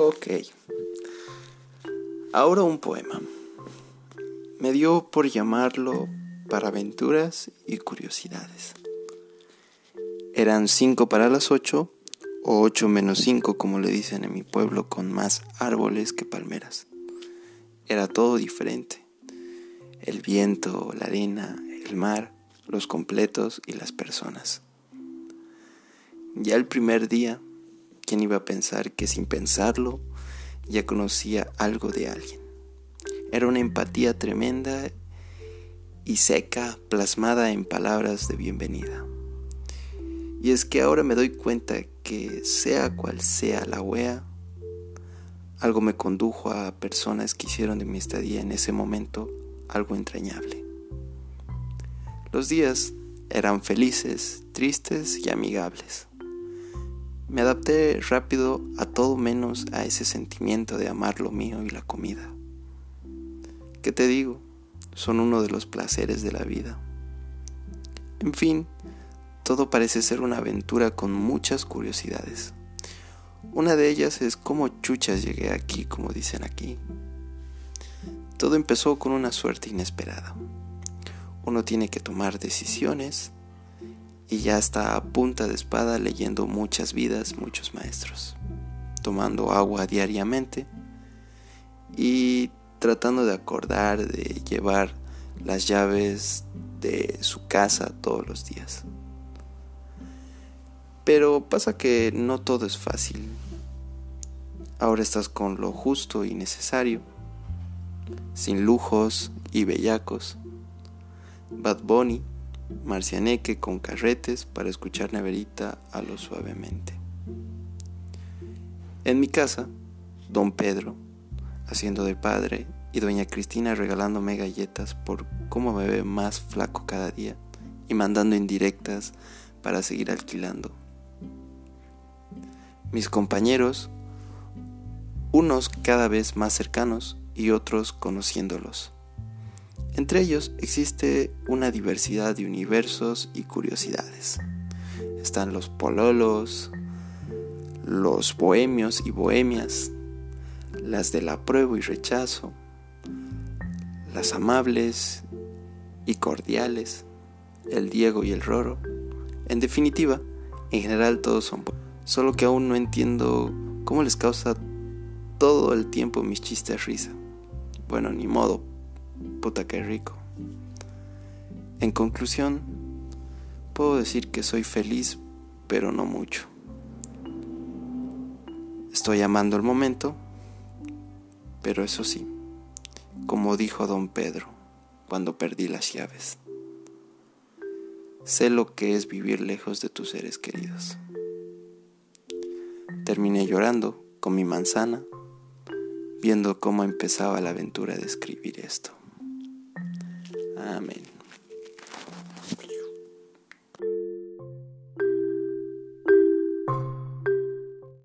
Ok. Ahora un poema. Me dio por llamarlo para aventuras y curiosidades. Eran cinco para las ocho, o ocho menos cinco como le dicen en mi pueblo, con más árboles que palmeras. Era todo diferente. El viento, la arena, el mar, los completos y las personas. Ya el primer día, ¿quién iba a pensar que sin pensarlo ya conocía algo de alguien? Era una empatía tremenda y seca plasmada en palabras de bienvenida. Y es que ahora me doy cuenta que sea cual sea la wea, algo me condujo a personas que hicieron de mi estadía en ese momento algo entrañable. Los días eran felices, tristes y amigables. Me adapté rápido a todo menos a ese sentimiento de amar lo mío y la comida. ¿Qué te digo? Son uno de los placeres de la vida. En fin, todo parece ser una aventura con muchas curiosidades. Una de ellas es cómo chuchas llegué aquí, como dicen aquí. Todo empezó con una suerte inesperada. Uno tiene que tomar decisiones y ya está a punta de espada leyendo muchas vidas, muchos maestros, tomando agua diariamente y tratando de acordar de llevar las llaves de su casa todos los días. Pero pasa que no todo es fácil. Ahora estás con lo justo y necesario, sin lujos y bellacos. Bad Bunny, Marcianeque con carretes para escuchar Neverita a lo suavemente. En mi casa, don Pedro, haciendo de padre, y doña Cristina regalándome galletas por cómo me ve más flaco cada día y mandando indirectas para seguir alquilando mis compañeros, unos cada vez más cercanos y otros conociéndolos. Entre ellos existe una diversidad de universos y curiosidades. Están los pololos, los bohemios y bohemias, las del apruebo y rechazo, las amables y cordiales, el Diego y el Roro. En definitiva, en general todos son Solo que aún no entiendo cómo les causa todo el tiempo mis chistes risa. Bueno, ni modo, puta que rico. En conclusión, puedo decir que soy feliz, pero no mucho. Estoy amando el momento, pero eso sí, como dijo don Pedro cuando perdí las llaves, sé lo que es vivir lejos de tus seres queridos. Terminé llorando con mi manzana, viendo cómo empezaba la aventura de escribir esto. Amén.